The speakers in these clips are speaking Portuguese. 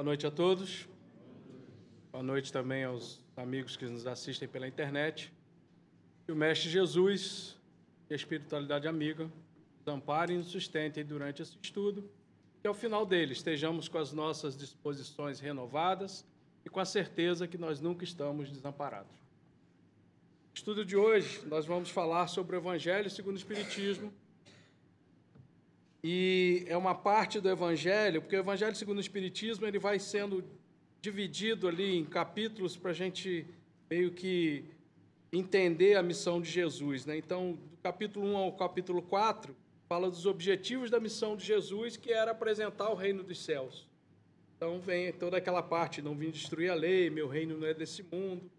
Boa noite a todos. Boa noite também aos amigos que nos assistem pela internet. Que o Mestre Jesus e a espiritualidade amiga nos amparem e nos sustentem durante esse estudo. Que ao final dele estejamos com as nossas disposições renovadas e com a certeza que nós nunca estamos desamparados. No estudo de hoje, nós vamos falar sobre o Evangelho segundo o Espiritismo e é uma parte do Evangelho, porque o Evangelho segundo o Espiritismo ele vai sendo dividido ali em capítulos para a gente meio que entender a missão de Jesus. Né? Então, do capítulo 1 ao capítulo 4, fala dos objetivos da missão de Jesus, que era apresentar o reino dos céus. Então, vem toda aquela parte, não vim destruir a lei, meu reino não é desse mundo,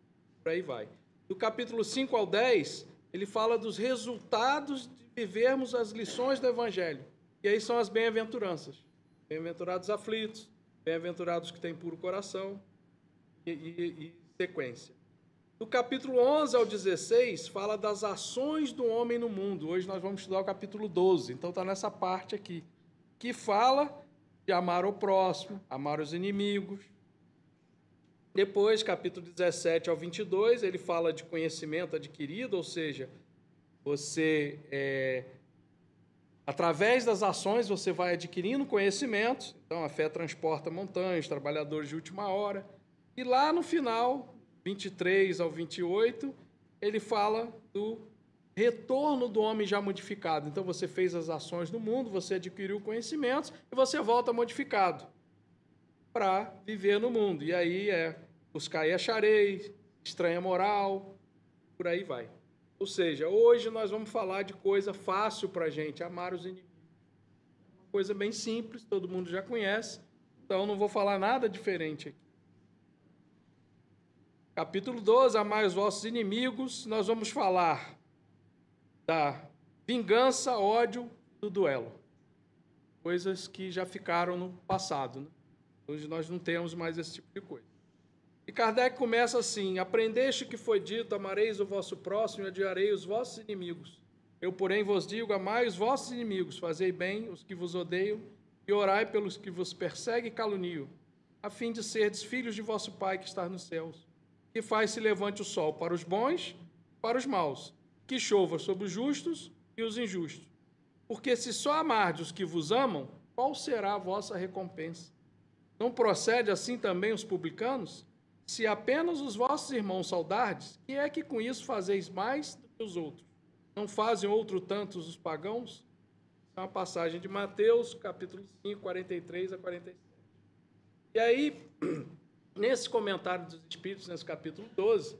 por aí vai. Do capítulo 5 ao 10, ele fala dos resultados de vivermos as lições do Evangelho. E aí são as bem-aventuranças. Bem-aventurados aflitos, bem-aventurados que têm puro coração, e, e, e, sequência. Do capítulo 11 ao 16, fala das ações do homem no mundo. Hoje nós vamos estudar o capítulo 12, então está nessa parte aqui, que fala de amar o próximo, amar os inimigos. Depois, capítulo 17 ao 22, ele fala de conhecimento adquirido, ou seja, você é, Através das ações você vai adquirindo conhecimentos. Então a fé transporta montanhas, trabalhadores de última hora. E lá no final, 23 ao 28, ele fala do retorno do homem já modificado. Então você fez as ações no mundo, você adquiriu conhecimentos e você volta modificado para viver no mundo. E aí é buscar e acharei, estranha moral, por aí vai. Ou seja, hoje nós vamos falar de coisa fácil para a gente, amar os inimigos. Coisa bem simples, todo mundo já conhece, então não vou falar nada diferente aqui. Capítulo 12, amar os vossos inimigos, nós vamos falar da vingança, ódio, do duelo. Coisas que já ficaram no passado. Né? Hoje nós não temos mais esse tipo de coisa. E Kardec começa assim: Aprendeste que foi dito: amareis o vosso próximo e odiarei os vossos inimigos. Eu, porém, vos digo: amai os vossos inimigos, fazei bem os que vos odeiam e orai pelos que vos perseguem e caluniam, a fim de serdes filhos de vosso Pai que está nos céus, que faz se levante o sol para os bons, para os maus, que chova sobre os justos e os injustos. Porque se só amardes os que vos amam, qual será a vossa recompensa? Não procede assim também os publicanos? Se apenas os vossos irmãos saudardes, que é que com isso fazeis mais do que os outros? Não fazem outro tantos os pagãos? É uma passagem de Mateus, capítulo 5, 43 a 47. E aí, nesse comentário dos Espíritos, nesse capítulo 12,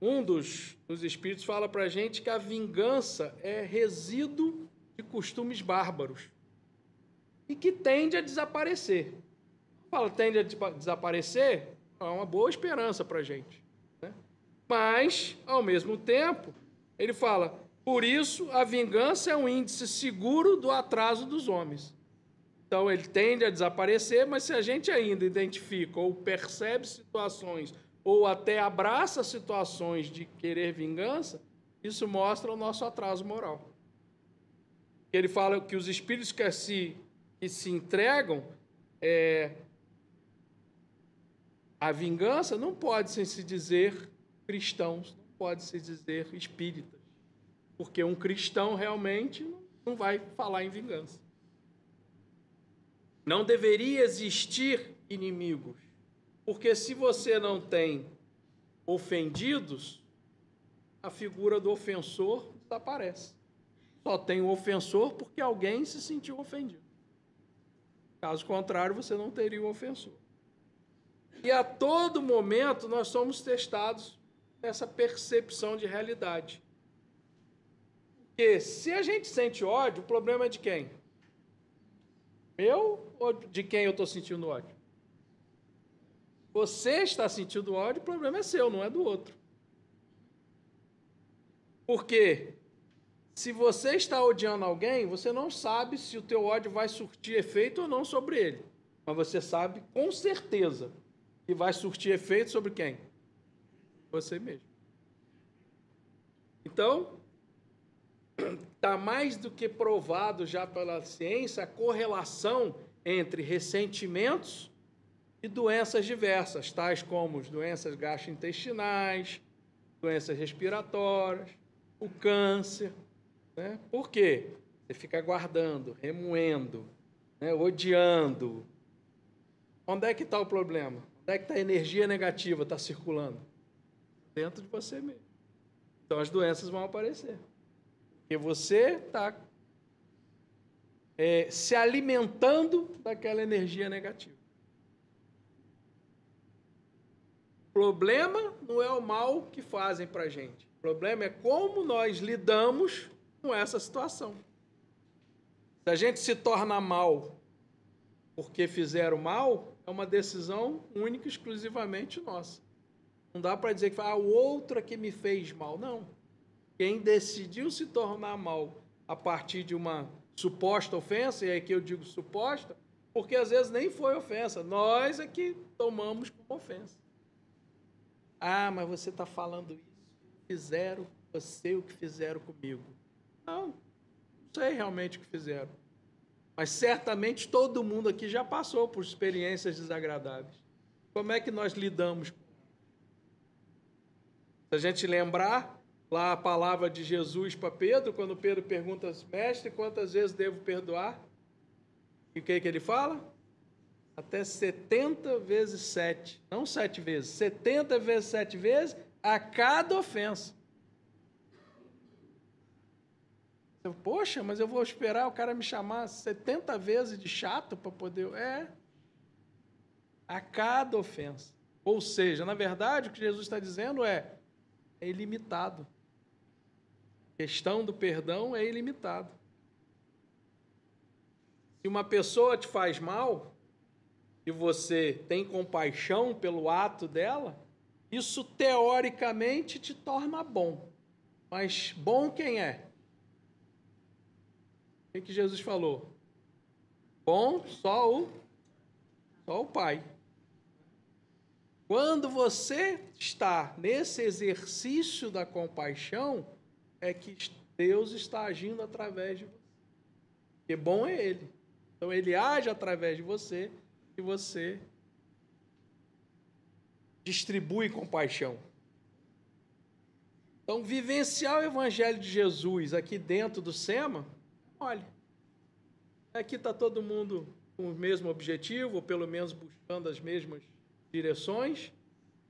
um dos, dos Espíritos fala para a gente que a vingança é resíduo de costumes bárbaros e que tende a desaparecer. Fala, tende a desaparecer, é uma boa esperança para a gente. Né? Mas, ao mesmo tempo, ele fala: por isso a vingança é um índice seguro do atraso dos homens. Então ele tende a desaparecer, mas se a gente ainda identifica ou percebe situações ou até abraça situações de querer vingança, isso mostra o nosso atraso moral. Ele fala que os espíritos que se, que se entregam é, a vingança não pode se dizer cristãos, não pode se dizer espíritas, porque um cristão realmente não vai falar em vingança. Não deveria existir inimigos, porque se você não tem ofendidos, a figura do ofensor desaparece. Só tem o ofensor porque alguém se sentiu ofendido. Caso contrário, você não teria o ofensor. E a todo momento nós somos testados nessa percepção de realidade. Porque se a gente sente ódio, o problema é de quem? Meu ou de quem eu estou sentindo ódio? Você está sentindo ódio, o problema é seu, não é do outro. Porque se você está odiando alguém, você não sabe se o teu ódio vai surtir efeito ou não sobre ele. Mas você sabe com certeza e vai surtir efeito sobre quem? Você mesmo. Então, está mais do que provado já pela ciência a correlação entre ressentimentos e doenças diversas, tais como doenças gastrointestinais, doenças respiratórias, o câncer. Né? Por quê? Você fica guardando, remoendo, né? odiando. Onde é que está o problema? Onde é que está a energia negativa está circulando? Dentro de você mesmo. Então as doenças vão aparecer. Porque você está é, se alimentando daquela energia negativa. O problema não é o mal que fazem para gente. O problema é como nós lidamos com essa situação. Se a gente se torna mal porque fizeram mal, é uma decisão única exclusivamente nossa. Não dá para dizer que ah, o outro é que me fez mal. Não. Quem decidiu se tornar mal a partir de uma suposta ofensa, e que eu digo suposta, porque às vezes nem foi ofensa, nós é que tomamos como ofensa. Ah, mas você está falando isso. Fizeram você o que fizeram comigo. Não, não sei realmente o que fizeram. Mas certamente todo mundo aqui já passou por experiências desagradáveis. Como é que nós lidamos? Se a gente lembrar, lá a palavra de Jesus para Pedro, quando Pedro pergunta, mestre, quantas vezes devo perdoar? E o que, que ele fala? Até 70 vezes 7. Não 7 vezes, 70 vezes 7 vezes a cada ofensa. Poxa, mas eu vou esperar o cara me chamar 70 vezes de chato para poder. É. A cada ofensa. Ou seja, na verdade, o que Jesus está dizendo é: é ilimitado. A questão do perdão é ilimitado. Se uma pessoa te faz mal e você tem compaixão pelo ato dela, isso teoricamente te torna bom. Mas bom quem é? O que Jesus falou? Bom só o, só o Pai. Quando você está nesse exercício da compaixão, é que Deus está agindo através de você. Porque bom é Ele. Então Ele age através de você e você distribui compaixão. Então, vivenciar o Evangelho de Jesus aqui dentro do SEMA Olha, aqui está todo mundo com o mesmo objetivo, ou pelo menos buscando as mesmas direções.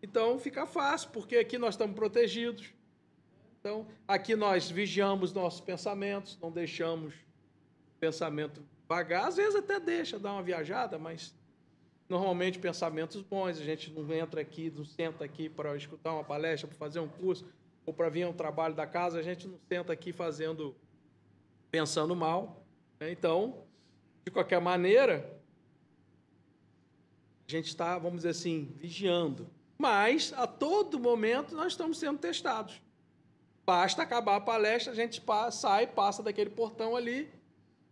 Então fica fácil, porque aqui nós estamos protegidos. Então, aqui nós vigiamos nossos pensamentos, não deixamos pensamento vagar. Às vezes até deixa dar uma viajada, mas normalmente pensamentos bons. A gente não entra aqui, não senta aqui para escutar uma palestra, para fazer um curso, ou para vir a um trabalho da casa. A gente não senta aqui fazendo pensando mal. Né? Então, de qualquer maneira, a gente está, vamos dizer assim, vigiando. Mas, a todo momento, nós estamos sendo testados. Basta acabar a palestra, a gente sai, passa daquele portão ali,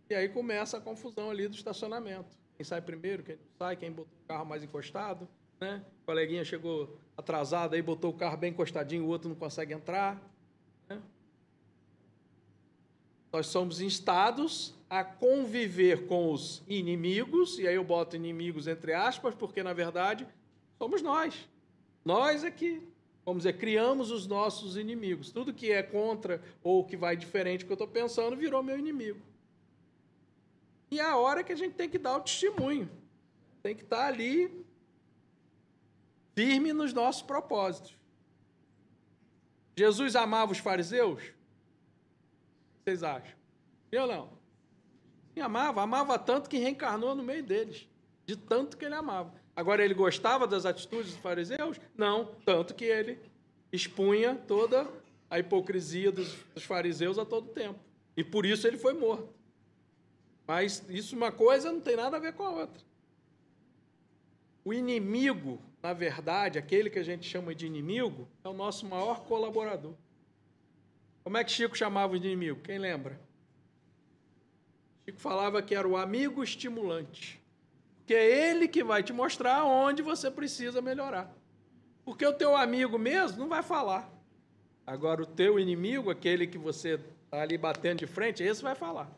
e aí começa a confusão ali do estacionamento. Quem sai primeiro, quem não sai, quem botou o carro mais encostado, né? O coleguinha chegou atrasado, aí botou o carro bem encostadinho, o outro não consegue entrar. Nós somos instados a conviver com os inimigos, e aí eu boto inimigos entre aspas, porque na verdade somos nós. Nós é que, vamos dizer, criamos os nossos inimigos. Tudo que é contra ou que vai diferente do que eu estou pensando virou meu inimigo. E é a hora que a gente tem que dar o testemunho. Tem que estar ali firme nos nossos propósitos. Jesus amava os fariseus? Vocês acham? Eu não. E amava, amava tanto que reencarnou no meio deles, de tanto que ele amava. Agora, ele gostava das atitudes dos fariseus? Não, tanto que ele expunha toda a hipocrisia dos, dos fariseus a todo tempo. E por isso ele foi morto. Mas isso uma coisa não tem nada a ver com a outra. O inimigo, na verdade, aquele que a gente chama de inimigo, é o nosso maior colaborador. Como é que Chico chamava o inimigo? Quem lembra? Chico falava que era o amigo estimulante. Que é ele que vai te mostrar onde você precisa melhorar. Porque o teu amigo mesmo não vai falar. Agora, o teu inimigo, aquele que você está ali batendo de frente, esse vai falar.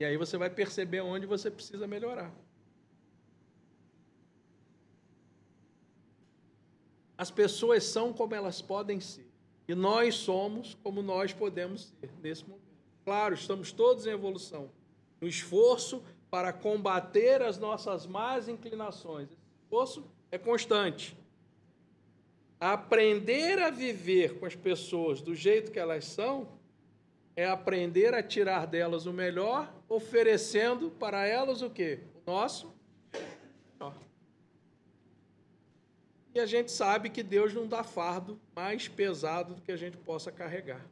E aí você vai perceber onde você precisa melhorar. as pessoas são como elas podem ser. E nós somos como nós podemos ser nesse momento. Claro, estamos todos em evolução. No esforço para combater as nossas más inclinações. Esse esforço é constante. Aprender a viver com as pessoas do jeito que elas são é aprender a tirar delas o melhor, oferecendo para elas o quê? O nosso melhor. E a gente sabe que Deus não dá fardo mais pesado do que a gente possa carregar.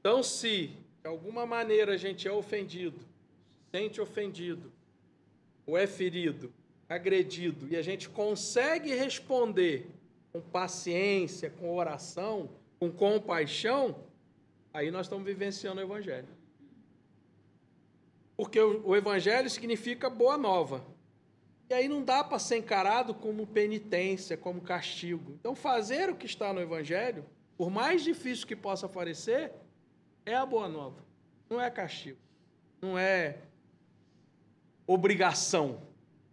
Então, se de alguma maneira a gente é ofendido, se sente ofendido, ou é ferido, agredido, e a gente consegue responder com paciência, com oração, com compaixão, aí nós estamos vivenciando o Evangelho. Porque o, Evangelho significa boa nova. E aí não dá para ser encarado como penitência, como castigo. Então, fazer o que está no Evangelho, por mais difícil que possa parecer, é a boa nova. Não é castigo. Não é obrigação.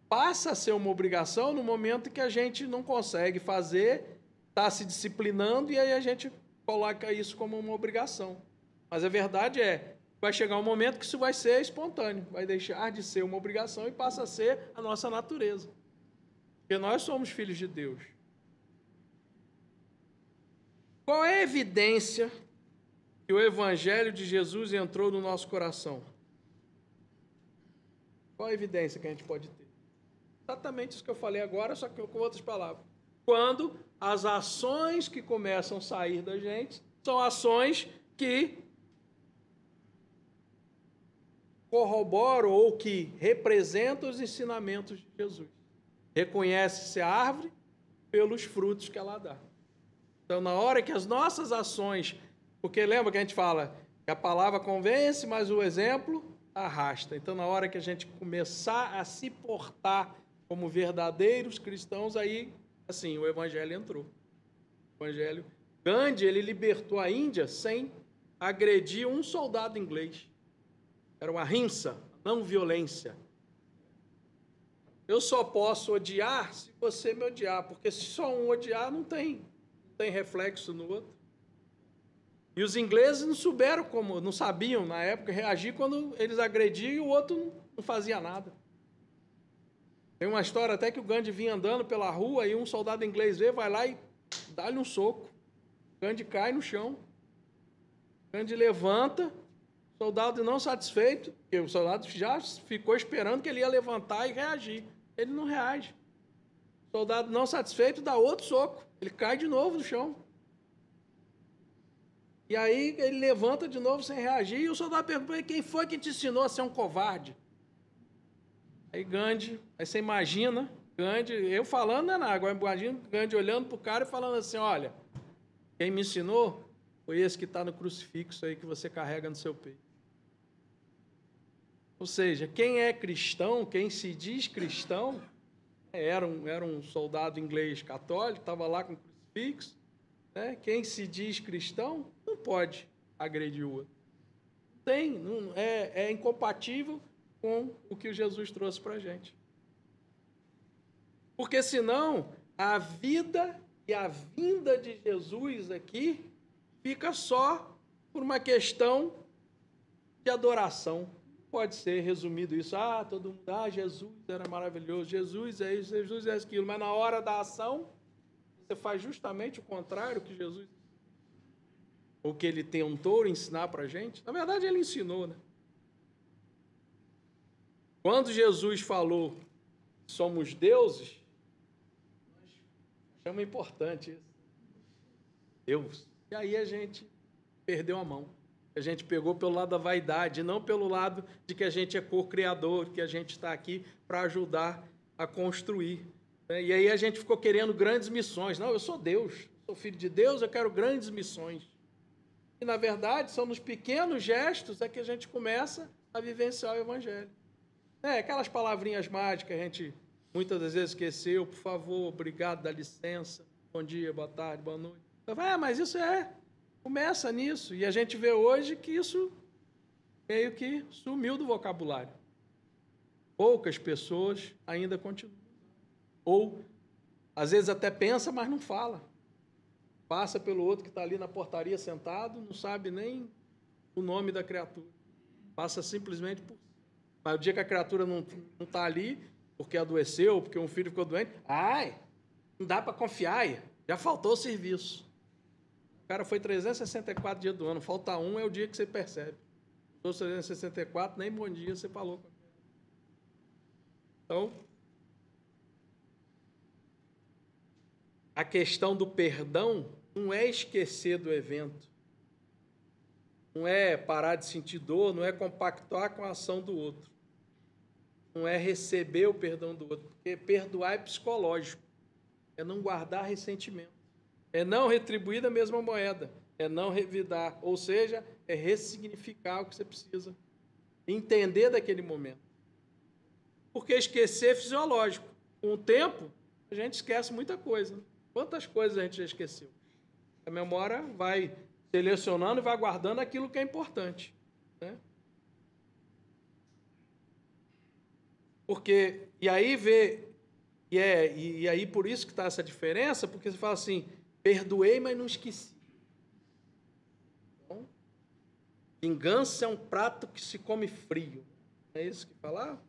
Passa a ser uma obrigação no momento que a gente não consegue fazer, está se disciplinando e aí a gente coloca isso como uma obrigação. Mas a verdade é, vai chegar um momento que isso vai ser espontâneo, vai deixar de ser uma obrigação e passa a ser a nossa natureza. Porque nós somos filhos de Deus. Qual é a evidência que o Evangelho de Jesus entrou no nosso coração? Qual a evidência que a gente pode ter? Exatamente isso que eu falei agora, só que com outras palavras. Quando as ações que começam a sair da gente são ações que corroboram ou que representam os ensinamentos de Jesus. Reconhece-se a árvore pelos frutos que ela dá. Então, na hora que as nossas ações, porque lembra que a gente fala que a palavra convence, mas o exemplo arrasta. Então, na hora que a gente começar a se portar como verdadeiros cristãos, aí, assim, o evangelho entrou. O evangelho. Gandhi, ele libertou a Índia sem agredir um soldado inglês. Era uma rinça, não violência. Eu só posso odiar se você me odiar, porque se só um odiar, não tem, não tem reflexo no outro. E os ingleses não souberam como, não sabiam na época reagir quando eles agrediam e o outro não fazia nada. Tem uma história até que o Gandhi vinha andando pela rua e um soldado inglês vê, vai lá e dá-lhe um soco. O Gandhi cai no chão. O Gandhi levanta, soldado não satisfeito, porque o soldado já ficou esperando que ele ia levantar e reagir. Ele não reage. Soldado não satisfeito dá outro soco. Ele cai de novo no chão. E aí ele levanta de novo sem reagir, e o soldado pergunta quem foi que te ensinou a ser um covarde? Aí Gandhi, aí você imagina, Gandhi, eu falando, né, agora imagina Gandhi olhando para o cara e falando assim, olha, quem me ensinou foi esse que está no crucifixo aí que você carrega no seu peito. Ou seja, quem é cristão, quem se diz cristão, era um, era um soldado inglês católico, estava lá com o crucifixo, né? quem se diz cristão não pode agredir o outro. Tem, não, é, é incompatível com o que Jesus trouxe para a gente. Porque senão a vida e a vinda de Jesus aqui fica só por uma questão de adoração. Pode ser resumido isso, ah, todo mundo, ah, Jesus era maravilhoso, Jesus é isso, Jesus é aquilo, mas na hora da ação, você faz justamente o contrário que Jesus ou que ele tentou ensinar para a gente. Na verdade, ele ensinou, né? Quando Jesus falou somos deuses, chama importante isso. Deus. E aí a gente perdeu a mão. A gente pegou pelo lado da vaidade, não pelo lado de que a gente é co-criador, que a gente está aqui para ajudar a construir. Né? E aí a gente ficou querendo grandes missões. Não, eu sou Deus, sou filho de Deus, eu quero grandes missões. E na verdade, são nos pequenos gestos é que a gente começa a vivenciar o Evangelho. É, aquelas palavrinhas mágicas a gente muitas das vezes esqueceu, por favor, obrigado, dá licença, bom dia, boa tarde, boa noite. Eu falo, é, mas isso é, começa nisso. E a gente vê hoje que isso meio que sumiu do vocabulário. Poucas pessoas ainda continuam. Ou Às vezes até pensa, mas não fala. Passa pelo outro que está ali na portaria sentado, não sabe nem o nome da criatura. Passa simplesmente por. Mas o dia que a criatura não está ali, porque adoeceu, porque um filho ficou doente, ai, não dá para confiar, já faltou o serviço. O cara foi 364 dias do ano, falta um, é o dia que você percebe. Os 364, nem bom dia você falou. Então, a questão do perdão não é esquecer do evento, não é parar de sentir dor, não é compactuar com a ação do outro, não é receber o perdão do outro, porque perdoar é psicológico, é não guardar ressentimento, é não retribuir da mesma moeda, é não revidar, ou seja, é ressignificar o que você precisa entender daquele momento. Porque esquecer é fisiológico. Com o tempo, a gente esquece muita coisa. Quantas coisas a gente já esqueceu? A memória vai selecionando e vai guardando aquilo que é importante. Né? Porque, e aí vê, e, é, e aí por isso que está essa diferença, porque você fala assim, perdoei, mas não esqueci. Então, vingança é um prato que se come frio. É isso que falar?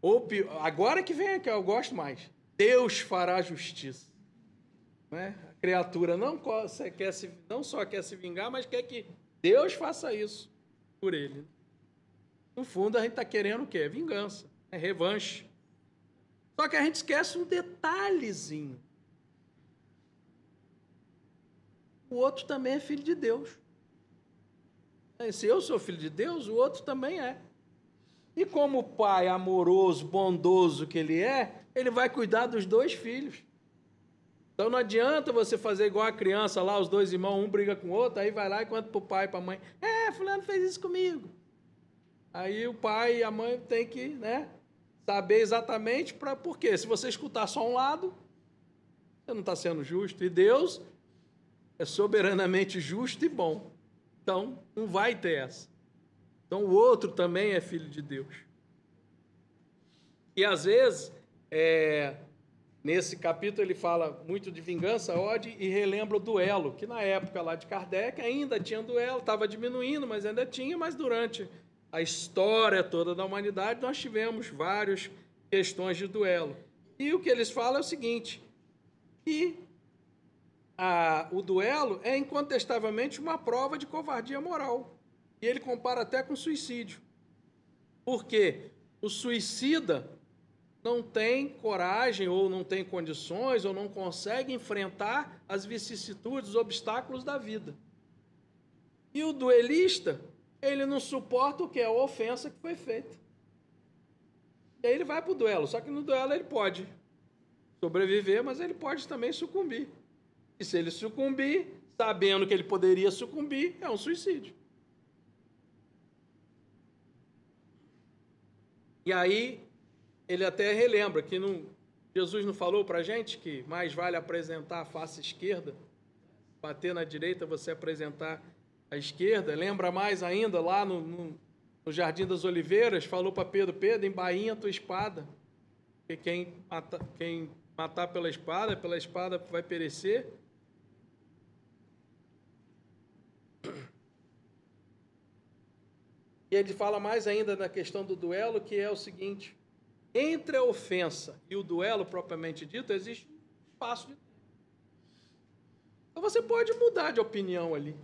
Ou agora que vem que eu gosto mais. Deus fará justiça. Né? A criatura não, quer se, não só quer se vingar, mas quer que Deus faça isso por ele. No fundo, a gente está querendo o quê? Vingança, é revanche. Só que a gente esquece um detalhezinho. O outro também é filho de Deus. Se eu sou filho de Deus, o outro também é. E como pai amoroso, bondoso que ele é, ele vai cuidar dos dois filhos. Então não adianta você fazer igual a criança lá, os dois irmãos, um briga com o outro, aí vai lá e conta para o pai e para a mãe: É, Fulano fez isso comigo. Aí o pai e a mãe têm que né, saber exatamente para por quê. Se você escutar só um lado, você não está sendo justo. E Deus é soberanamente justo e bom. Então não vai ter essa. Então o outro também é filho de Deus. E às vezes, é, Nesse capítulo ele fala muito de vingança, ódio e relembra o duelo, que na época lá de Kardec ainda tinha duelo, estava diminuindo, mas ainda tinha, mas durante a história toda da humanidade nós tivemos várias questões de duelo. E o que eles falam é o seguinte, que a, o duelo é incontestavelmente uma prova de covardia moral. E ele compara até com suicídio. Porque o suicida não tem coragem ou não tem condições ou não consegue enfrentar as vicissitudes, os obstáculos da vida. E o duelista, ele não suporta o que é a ofensa que foi feita. E aí ele vai para o duelo, só que no duelo ele pode sobreviver, mas ele pode também sucumbir. E se ele sucumbir, sabendo que ele poderia sucumbir, é um suicídio. E aí ele até relembra que não, Jesus não falou para a gente que mais vale apresentar a face esquerda, bater na direita, você apresentar a esquerda. Lembra mais ainda lá no, no, no Jardim das Oliveiras, falou para Pedro: Pedro, embainha a tua espada, porque quem, mata, quem matar pela espada, pela espada vai perecer. Ele fala mais ainda na questão do duelo, que é o seguinte: entre a ofensa e o duelo propriamente dito, existe um espaço de. Então você pode mudar de opinião ali.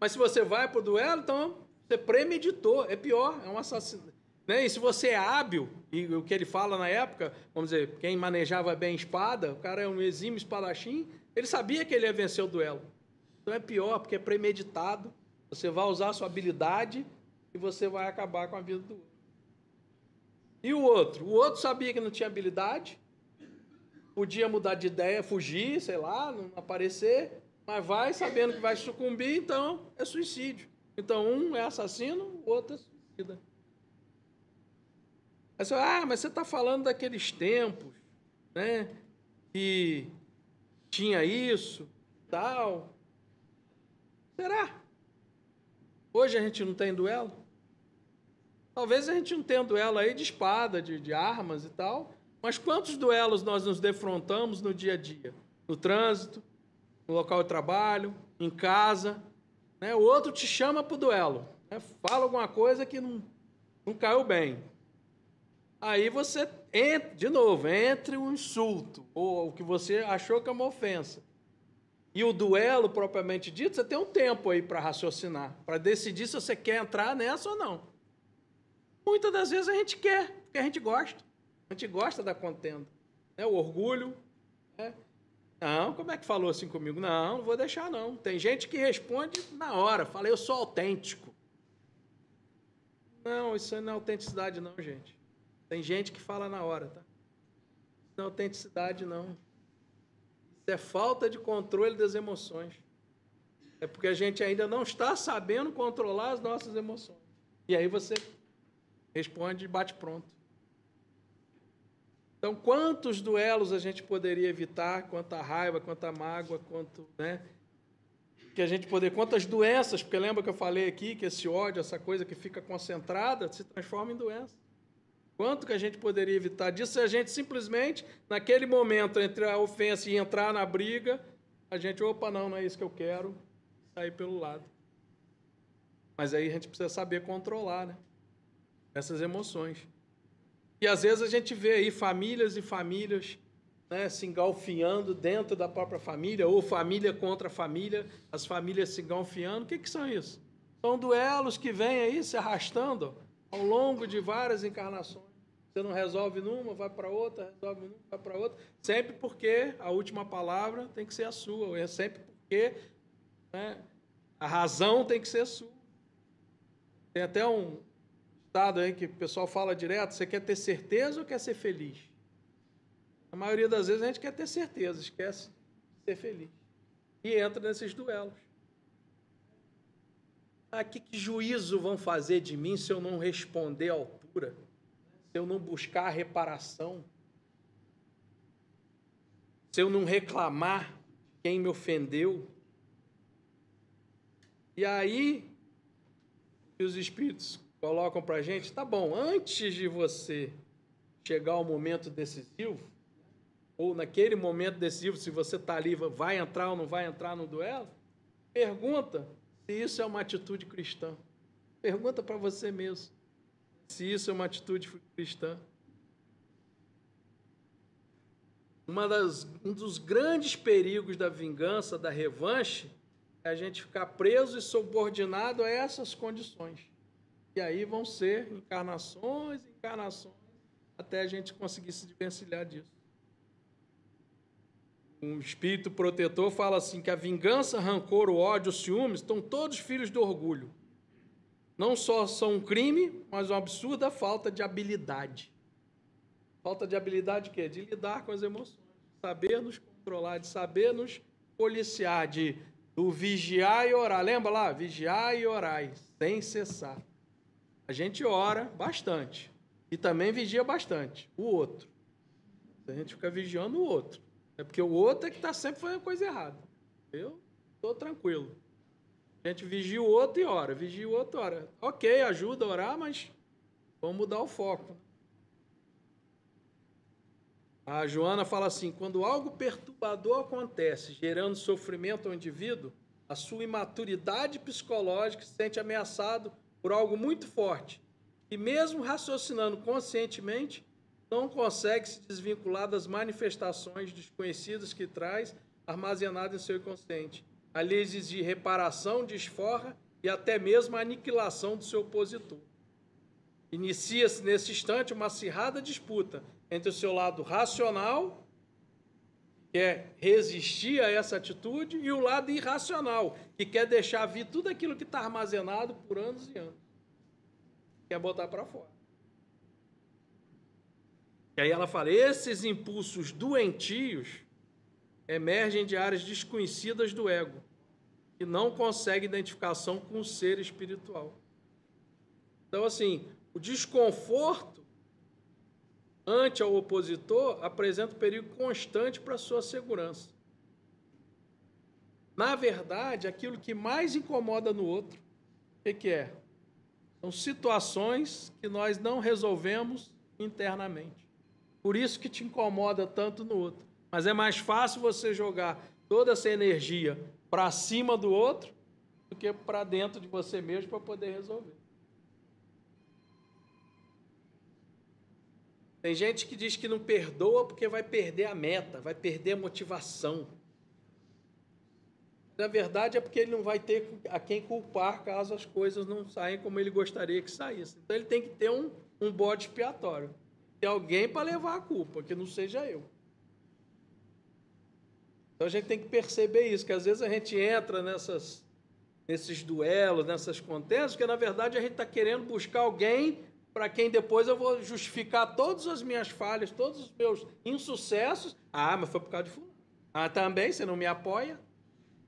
Mas se você vai para o duelo, então você premeditou. É pior, é um assassino. Né? E se você é hábil, e o que ele fala na época, vamos dizer, quem manejava bem espada, o cara é um exímio espadachim, ele sabia que ele ia vencer o duelo. Então é pior, porque é premeditado. Você vai usar a sua habilidade e você vai acabar com a vida do outro. E o outro? O outro sabia que não tinha habilidade, podia mudar de ideia, fugir, sei lá, não aparecer, mas vai sabendo que vai sucumbir, então é suicídio. Então um é assassino, o outro é suicida. Aí você, ah, mas você está falando daqueles tempos, né? Que tinha isso, tal. Será? Hoje a gente não tem duelo? Talvez a gente não tenha duelo aí de espada, de, de armas e tal, Mas quantos duelos nós nos defrontamos no dia a dia? No trânsito, no local de trabalho, em casa. Né? O outro te chama para o duelo. Né? Fala alguma coisa que não, não caiu bem. Aí você, entra, de novo, entre um insulto, ou o que você achou que é uma ofensa. E o duelo, propriamente dito, você tem um tempo aí para raciocinar, para decidir se você quer entrar nessa ou não. Muitas das vezes a gente quer, porque a gente gosta. A gente gosta da contenda. Né? O orgulho. Né? Não, como é que falou assim comigo? Não, não vou deixar não. Tem gente que responde na hora, fala, eu sou autêntico. Não, isso não é autenticidade não, gente. Tem gente que fala na hora, tá? Isso não é autenticidade não. É falta de controle das emoções. É porque a gente ainda não está sabendo controlar as nossas emoções. E aí você responde e bate pronto. Então, quantos duelos a gente poderia evitar, quanta raiva, quanta mágoa, quanto, né? Que a gente poder, quantas doenças, porque lembra que eu falei aqui que esse ódio, essa coisa que fica concentrada, se transforma em doença. Quanto que a gente poderia evitar disso se a gente simplesmente, naquele momento entre a ofensa e entrar na briga, a gente, opa, não, não é isso que eu quero, sair pelo lado. Mas aí a gente precisa saber controlar, né? Essas emoções. E às vezes a gente vê aí famílias e famílias né, se engalfinhando dentro da própria família, ou família contra família, as famílias se engalfinhando. O que, que são isso? São duelos que vêm aí se arrastando ao longo de várias encarnações. Você não resolve numa, vai para outra, resolve numa, vai para outra. Sempre porque a última palavra tem que ser a sua. É sempre porque né, a razão tem que ser sua. Tem até um, ditado aí que o pessoal fala direto: você quer ter certeza ou quer ser feliz? A maioria das vezes a gente quer ter certeza, esquece de ser feliz. E entra nesses duelos. Ah, que, que juízo vão fazer de mim se eu não responder à altura? Se eu não buscar a reparação? Se eu não reclamar quem me ofendeu? E aí, os espíritos colocam para a gente, tá bom, antes de você chegar ao momento decisivo, ou naquele momento decisivo, se você está ali, vai entrar ou não vai entrar no duelo, pergunta se isso é uma atitude cristã. Pergunta para você mesmo se isso é uma atitude cristã. Uma das, um dos grandes perigos da vingança, da revanche, é a gente ficar preso e subordinado a essas condições. E aí vão ser encarnações, encarnações, até a gente conseguir se desvencilhar disso. Um espírito protetor fala assim que a vingança, rancor, o ódio, os ciúmes estão todos filhos do orgulho. Não só são um crime, mas uma absurda falta de habilidade. Falta de habilidade de quê? De lidar com as emoções, saber nos controlar, de saber nos policiar, de do vigiar e orar. Lembra lá? Vigiar e orar, sem cessar. A gente ora bastante e também vigia bastante o outro. A gente fica vigiando o outro. É porque o outro é que está sempre fazendo coisa errada. Eu estou tranquilo. A gente vigia o outro e ora, vigia o outro e ora. Ok, ajuda a orar, mas vamos mudar o foco. A Joana fala assim: quando algo perturbador acontece, gerando sofrimento ao indivíduo, a sua imaturidade psicológica se sente ameaçado por algo muito forte e, mesmo raciocinando conscientemente, não consegue se desvincular das manifestações desconhecidas que traz armazenado em seu inconsciente. Ali exige reparação, desforra e até mesmo a aniquilação do seu opositor. Inicia-se nesse instante uma acirrada disputa entre o seu lado racional, que é resistir a essa atitude, e o lado irracional, que quer deixar vir tudo aquilo que está armazenado por anos e anos. Quer botar para fora. E aí ela fala: esses impulsos doentios emergem de áreas desconhecidas do ego, que não consegue identificação com o ser espiritual. Então, assim, o desconforto ante ao opositor apresenta um perigo constante para a sua segurança. Na verdade, aquilo que mais incomoda no outro, o que, que é? São situações que nós não resolvemos internamente. Por isso que te incomoda tanto no outro. Mas é mais fácil você jogar toda essa energia para cima do outro do que para dentro de você mesmo para poder resolver. Tem gente que diz que não perdoa porque vai perder a meta, vai perder a motivação. Na verdade, é porque ele não vai ter a quem culpar caso as coisas não saiam como ele gostaria que saíssem. Então, ele tem que ter um, um bode expiatório. Tem alguém para levar a culpa, que não seja eu. Então, a gente tem que perceber isso, que às vezes a gente entra nessas, nesses duelos, nessas contensas, porque na verdade a gente está querendo buscar alguém para quem depois eu vou justificar todas as minhas falhas, todos os meus insucessos. Ah, mas foi por causa de fulano. Ah, também, você não me apoia.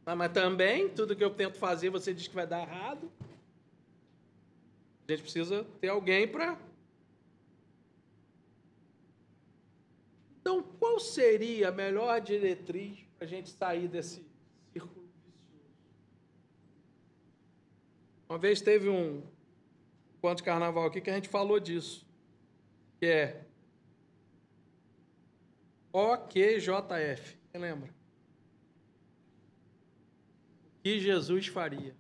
Ah, mas também, tudo que eu tento fazer, você diz que vai dar errado. A gente precisa ter alguém para. Então, qual seria a melhor diretriz para a gente sair desse círculo vicioso? Uma vez teve um, quanto carnaval aqui que a gente falou disso. Que é OQJF. Quem lembra? O que Jesus faria?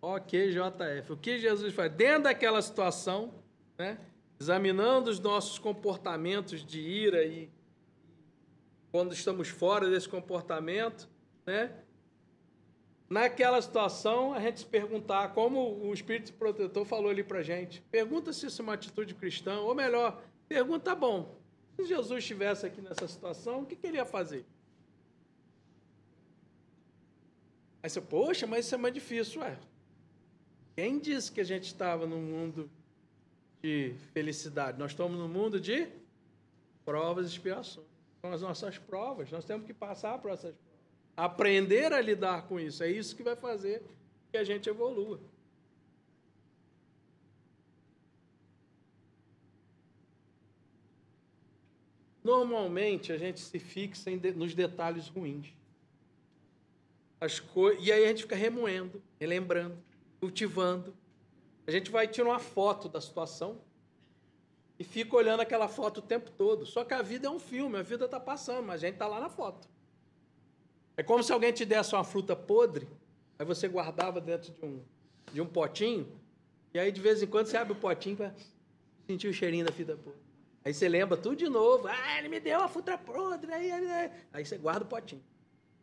OQJF. O que Jesus faria? Dentro daquela situação, né? Examinando os nossos comportamentos de ira e quando estamos fora desse comportamento, né? naquela situação, a gente se perguntar, como o Espírito Protetor falou ali para gente, pergunta se isso é uma atitude cristã, ou melhor, pergunta, bom, se Jesus estivesse aqui nessa situação, o que, que ele ia fazer? Aí você, poxa, mas isso é mais difícil. Ué, quem disse que a gente estava num mundo de felicidade? Nós estamos no mundo de provas e expiações. São as nossas provas, nós temos que passar por essas provas. Aprender a lidar com isso. É isso que vai fazer que a gente evolua. Normalmente a gente se fixa de, nos detalhes ruins. As. E aí a gente fica remoendo, relembrando, cultivando. A gente vai tirar uma foto da situação e fica olhando aquela foto o tempo todo. Só que a vida é um filme, a vida está passando, mas a gente está lá na foto. É como se alguém te desse uma fruta podre, aí você guardava dentro de um, de um potinho, e aí de vez em quando você abre o potinho para sentir o cheirinho da fruta podre. Aí você lembra tudo de novo. Ah, ele me deu uma fruta podre. Aí, aí, aí você guarda o potinho.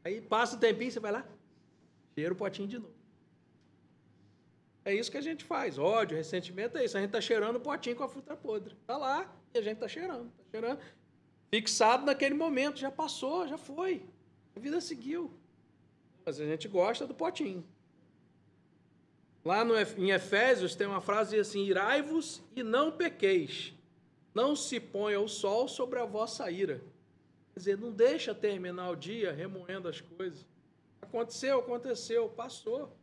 Aí passa o tempinho, você vai lá, cheira o potinho de novo. É isso que a gente faz. Ódio, ressentimento é isso. A gente está cheirando o potinho com a fruta podre. Está lá e a gente está cheirando. Tá cheirando. Fixado naquele momento. Já passou, já foi. A vida seguiu. Mas a gente gosta do potinho. Lá no, em Efésios tem uma frase assim: Irai-vos e não pequeis. Não se ponha o sol sobre a vossa ira. Quer dizer, não deixa terminar o dia remoendo as coisas. Aconteceu, aconteceu, passou.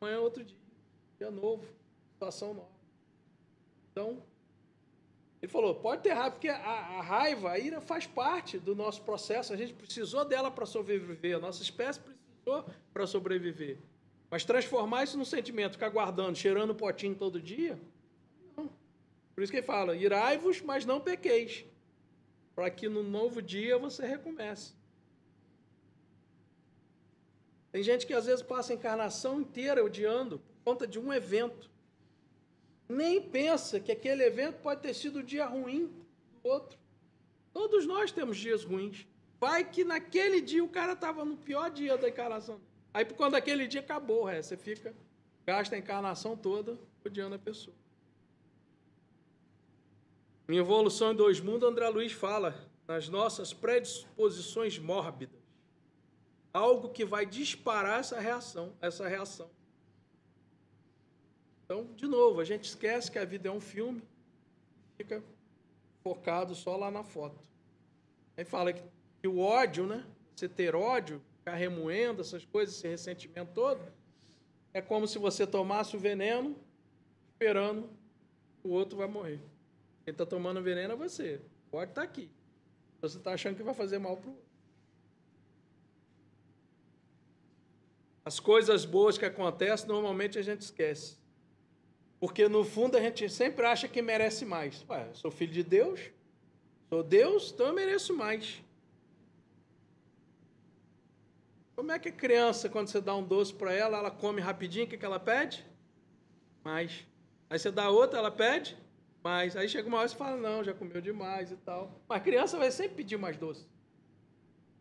Amanhã é outro dia. Dia novo, situação nova. Então, ele falou: pode ter raiva, porque a, a, raiva, a ira faz parte do nosso processo. A gente precisou dela para sobreviver. A nossa espécie precisou para sobreviver. Mas transformar isso num sentimento, ficar guardando, cheirando o potinho todo dia, não. Por isso que ele fala: irai-vos, mas não pequeis, para que no novo dia você recomece. Tem gente que às vezes passa a encarnação inteira odiando conta de um evento nem pensa que aquele evento pode ter sido o dia ruim do outro. Todos nós temos dias ruins. Vai que naquele dia o cara estava no pior dia da encarnação. Aí quando aquele dia acabou, é, você fica, gasta a encarnação toda odiando a pessoa. Em Evolução em Dois Mundos, André Luiz fala nas nossas predisposições mórbidas. Algo que vai disparar essa reação, essa reação. Então, de novo, a gente esquece que a vida é um filme, fica focado só lá na foto. Aí fala que, que o ódio, né? Você ter ódio, ficar remoendo essas coisas, esse ressentimento todo, é como se você tomasse o veneno esperando o outro vai morrer. Quem está tomando veneno é você. Pode estar tá aqui. Você está achando que vai fazer mal para o outro. As coisas boas que acontecem, normalmente a gente esquece. Porque no fundo a gente sempre acha que merece mais. Ué, sou filho de Deus, sou Deus, então eu mereço mais. Como é que a criança, quando você dá um doce para ela, ela come rapidinho, o que, ela pede? Mais. Aí você dá outra, ela pede mais. Aí chega uma hora e fala, não, já comeu demais e tal. Mas a criança vai sempre pedir mais doce.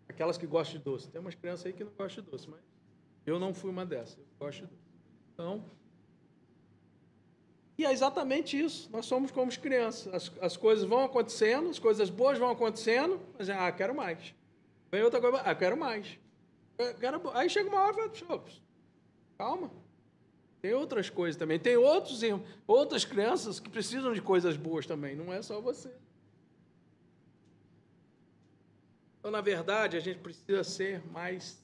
Aquelas que gostam de doce. Tem umas crianças aí que não gostam de doce, mas eu não fui uma dessas. Eu gosto de doce. Então, e é exatamente isso. Nós somos como as crianças. As, as coisas vão acontecendo, as coisas boas vão acontecendo, mas ah, quero mais. Vem outra coisa, ah, quero mais. Quero, aí chega uma hora e fala, calma. Tem outras coisas também. Tem outros, outras crianças que precisam de coisas boas também. Não é só você. Então, na verdade, a gente precisa ser mais.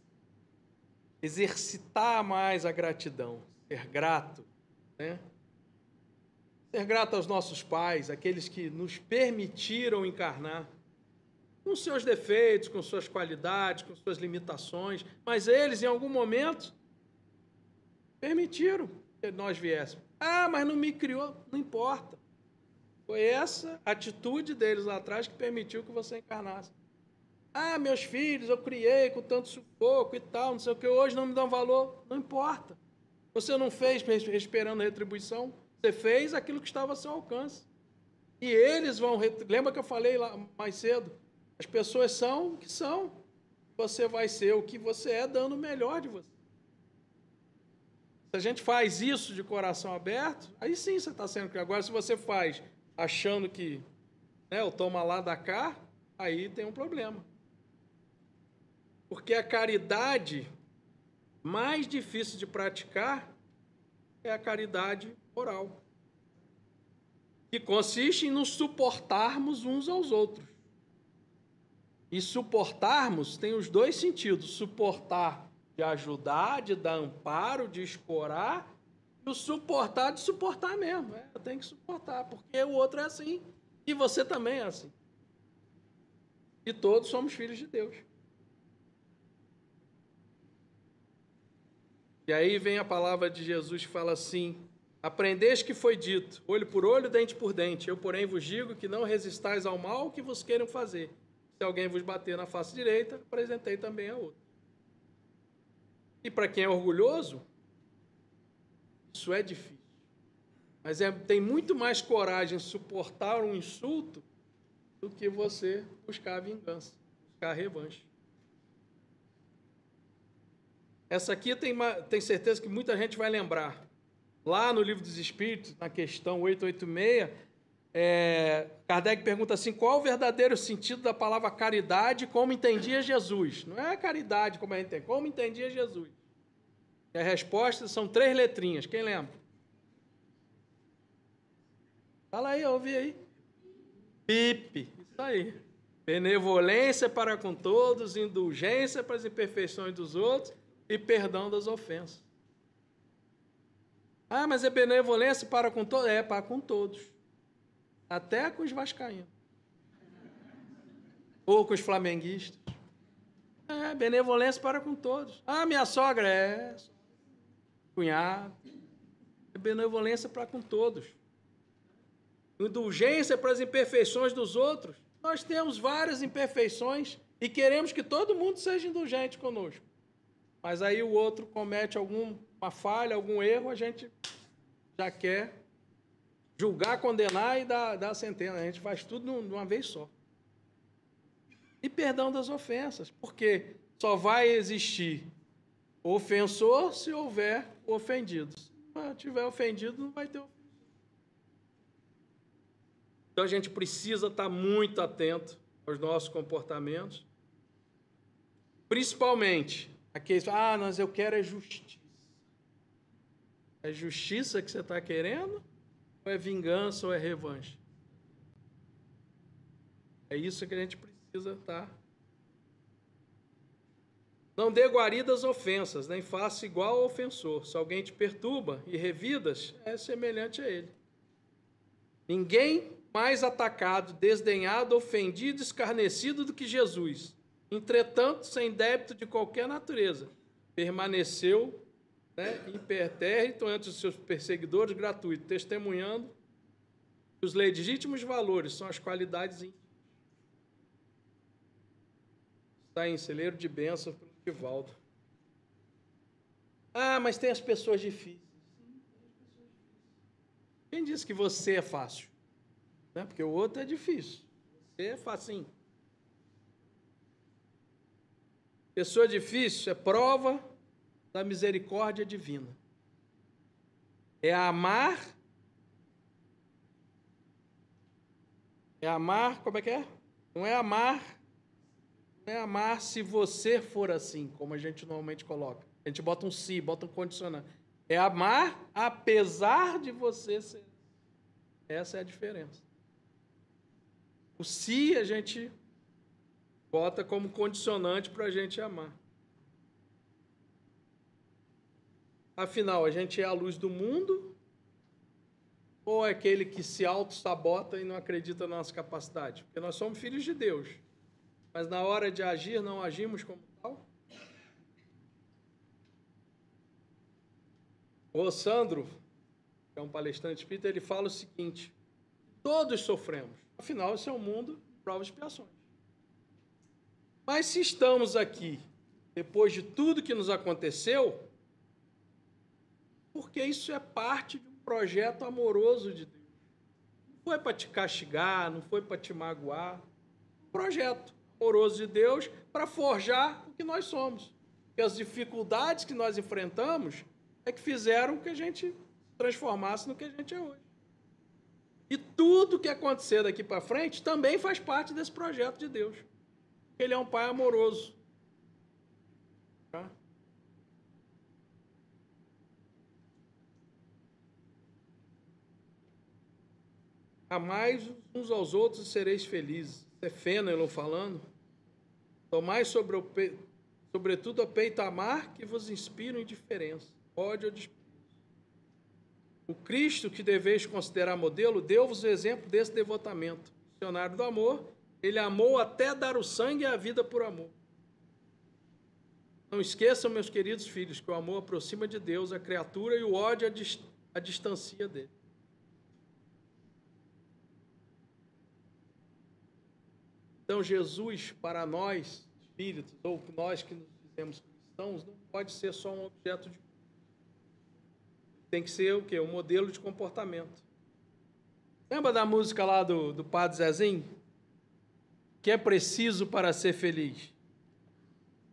exercitar mais a gratidão, ser grato. Né? Ser grato aos nossos pais, aqueles que nos permitiram encarnar, com seus defeitos, com suas qualidades, com suas limitações, mas eles, em algum momento, permitiram que nós viéssemos. Ah, mas não me criou, não importa. Foi essa atitude deles lá atrás que permitiu que você encarnasse. Ah, meus filhos, eu criei com tanto sufoco e tal, não sei o que, hoje não me dão valor. Não importa. Você não fez esperando retribuição, você fez aquilo que estava ao seu alcance. E eles vão. Lembra que eu falei lá mais cedo? As pessoas são o que são. Você vai ser o que você é, dando o melhor de você. Se a gente faz isso de coração aberto, aí sim você está sendo que Agora, se você faz achando que né, o toma lá da cá, aí tem um problema. Porque a caridade mais difícil de praticar é a caridade moral, que consiste em nos suportarmos uns aos outros. E suportarmos tem os dois sentidos: suportar de ajudar, de dar amparo, de escorar, e o suportar de suportar mesmo. É, eu tenho que suportar, porque o outro é assim, e você também é assim. E todos somos filhos de Deus. E aí vem a palavra de Jesus que fala assim: Aprendeste que foi dito, olho por olho, dente por dente. Eu, porém, vos digo que não resistais ao mal que vos queiram fazer. Se alguém vos bater na face direita, apresentei também a outra. E para quem é orgulhoso, isso é difícil. Mas é, tem muito mais coragem suportar um insulto do que você buscar vingança, buscar revanche. Essa aqui tem, tem certeza que muita gente vai lembrar. Lá no Livro dos Espíritos, na questão 886, é, Kardec pergunta assim: qual o verdadeiro sentido da palavra caridade como entendia Jesus? Não é a caridade como a gente tem, como entendia Jesus. E a resposta são três letrinhas, quem lembra? Fala aí, ouvi aí. PIP, isso aí. Benevolência para com todos, indulgência para as imperfeições dos outros e perdão das ofensas. Ah, mas é benevolência para com todos? É, para com todos. Até com os vascaínos. Ou com os flamenguistas. É, benevolência para com todos. Ah, minha sogra é. Cunhado. É benevolência para com todos. Indulgência para as imperfeições dos outros. Nós temos várias imperfeições e queremos que todo mundo seja indulgente conosco. Mas aí o outro comete algum uma falha, algum erro, a gente já quer julgar, condenar e dar, dar a sentença. A gente faz tudo de uma vez só. E perdão das ofensas, porque só vai existir ofensor se houver ofendido. Se não tiver ofendido, não vai ter ofendido. Então a gente precisa estar muito atento aos nossos comportamentos, principalmente aqueles, ah, mas eu quero é justiça. É justiça que você está querendo? Ou é vingança ou é revanche? É isso que a gente precisa estar. Tá? Não dê guarida às ofensas, nem faça igual ao ofensor. Se alguém te perturba e revidas, é semelhante a ele. Ninguém mais atacado, desdenhado, ofendido, escarnecido do que Jesus. Entretanto, sem débito de qualquer natureza, permaneceu né, impertérrito ante os seus perseguidores, gratuito, testemunhando que os legítimos valores são as qualidades íntimas. Está em celeiro de bênção pelo Divaldo. Ah, mas tem as pessoas difíceis. Quem disse que você é fácil? Né? Porque o outro é difícil. Você é facinho. Pessoa difícil é prova da misericórdia divina. É amar. É amar, como é que é? Não é amar. Não é amar se você for assim, como a gente normalmente coloca. A gente bota um se, bota um condicionante. É amar apesar de você ser. Essa é a diferença. O se a gente bota como condicionante para a gente amar. Afinal, a gente é a luz do mundo ou é aquele que se auto-sabota e não acredita na nossa capacidade? Porque nós somos filhos de Deus, mas na hora de agir não agimos como tal? O Sandro, que é um palestrante espírita, ele fala o seguinte: todos sofremos. Afinal, esse é um mundo de provas e expiações. Mas se estamos aqui, depois de tudo que nos aconteceu, porque isso é parte de um projeto amoroso de Deus. Não foi para te castigar, não foi para te magoar. Um projeto amoroso de Deus para forjar o que nós somos. E as dificuldades que nós enfrentamos é que fizeram que a gente transformasse no que a gente é hoje. E tudo que acontecer daqui para frente também faz parte desse projeto de Deus. Ele é um pai amoroso. Amais uns aos outros e sereis felizes. É Fênelon falando. Tomai sobre o pe... sobretudo a peito amar que vos inspira indiferença, ódio ou desprezo. O Cristo que deveis considerar modelo deu-vos o exemplo desse devotamento. Dicionário do amor ele amou até dar o sangue e a vida por amor. Não esqueçam, meus queridos filhos, que o amor aproxima de Deus a criatura e o ódio a, dist a distancia dele. Então, Jesus, para nós, espíritos, ou nós que nos dizemos cristãos, não pode ser só um objeto de. Tem que ser o quê? Um modelo de comportamento. Lembra da música lá do, do Padre Zezinho? que é preciso para ser feliz?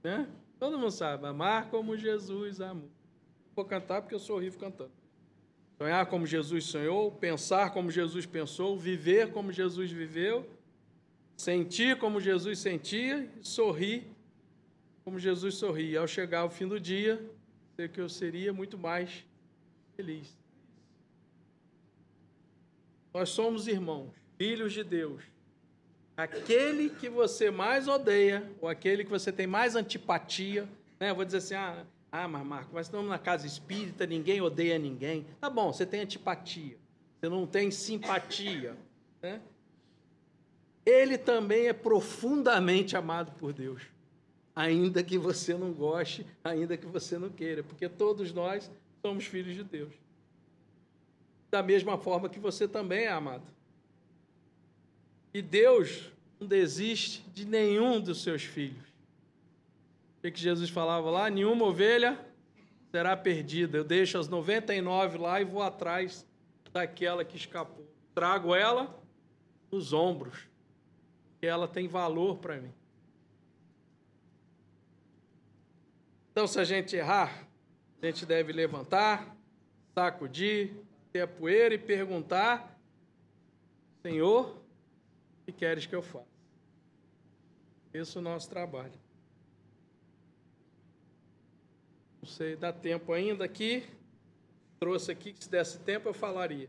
Né? Todo mundo sabe, amar como Jesus amou. Vou cantar porque eu sou horrível cantando. Sonhar como Jesus sonhou, pensar como Jesus pensou, viver como Jesus viveu, sentir como Jesus sentia e sorrir como Jesus sorria. Ao chegar ao fim do dia, sei que eu seria muito mais feliz. Nós somos irmãos, filhos de Deus aquele que você mais odeia, ou aquele que você tem mais antipatia, né? Eu vou dizer assim, ah, ah, mas Marco, mas estamos na casa espírita, ninguém odeia ninguém. Tá bom, você tem antipatia, você não tem simpatia, né? Ele também é profundamente amado por Deus, ainda que você não goste, ainda que você não queira, porque todos nós somos filhos de Deus. Da mesma forma que você também é amado. E Deus não desiste de nenhum dos seus filhos. O que Jesus falava lá? Nenhuma ovelha será perdida. Eu deixo as 99 lá e vou atrás daquela que escapou. Trago ela nos ombros, porque ela tem valor para mim. Então, se a gente errar, a gente deve levantar, sacudir, ter a poeira e perguntar: Senhor, que queres que eu faça? Esse é o nosso trabalho. Não sei, dá tempo ainda aqui. Trouxe aqui que se desse tempo eu falaria.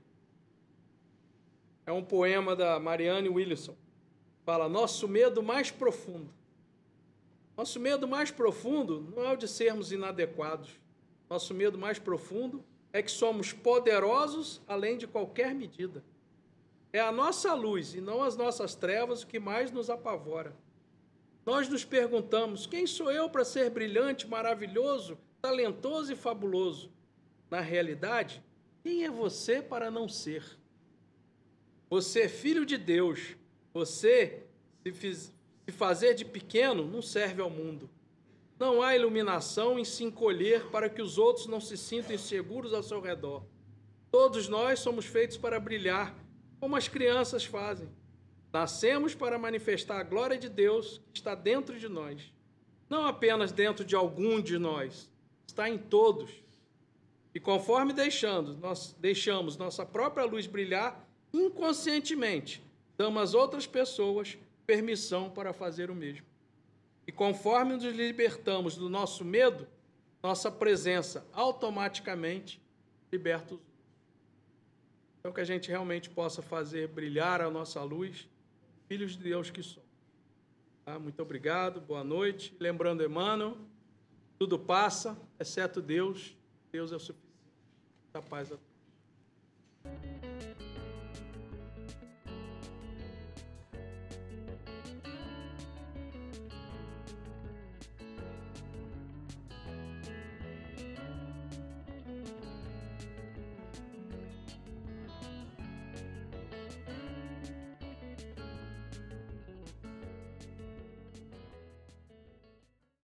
É um poema da Marianne Williamson. Fala: Nosso medo mais profundo. Nosso medo mais profundo não é o de sermos inadequados. Nosso medo mais profundo é que somos poderosos além de qualquer medida. É a nossa luz e não as nossas trevas o que mais nos apavora. nós nos perguntamos: quem sou eu para ser brilhante, maravilhoso, talentoso e fabuloso? Na realidade, quem é você para não ser? Você é filho de Deus. Você, se, fiz, se fazer de pequeno, não serve ao mundo. Não há iluminação em se encolher para que os outros não se sintam inseguros ao seu redor. Todos nós somos feitos para brilhar, como as crianças fazem. Nascemos para manifestar a glória de Deus que está dentro de nós. Não apenas dentro de algum de nós, está em todos. E conforme deixando, nós deixamos nossa própria luz brilhar, inconscientemente, damos às outras pessoas permissão para fazer o mesmo. E conforme nos libertamos do nosso medo, nossa presença automaticamente liberta os outros. Então, que a gente realmente possa fazer brilhar a nossa luz, filhos de Deus que somos. Tá? Muito obrigado, boa noite. Lembrando, Emmanuel, tudo passa, exceto Deus. Deus é o suficiente. Da paz a todos.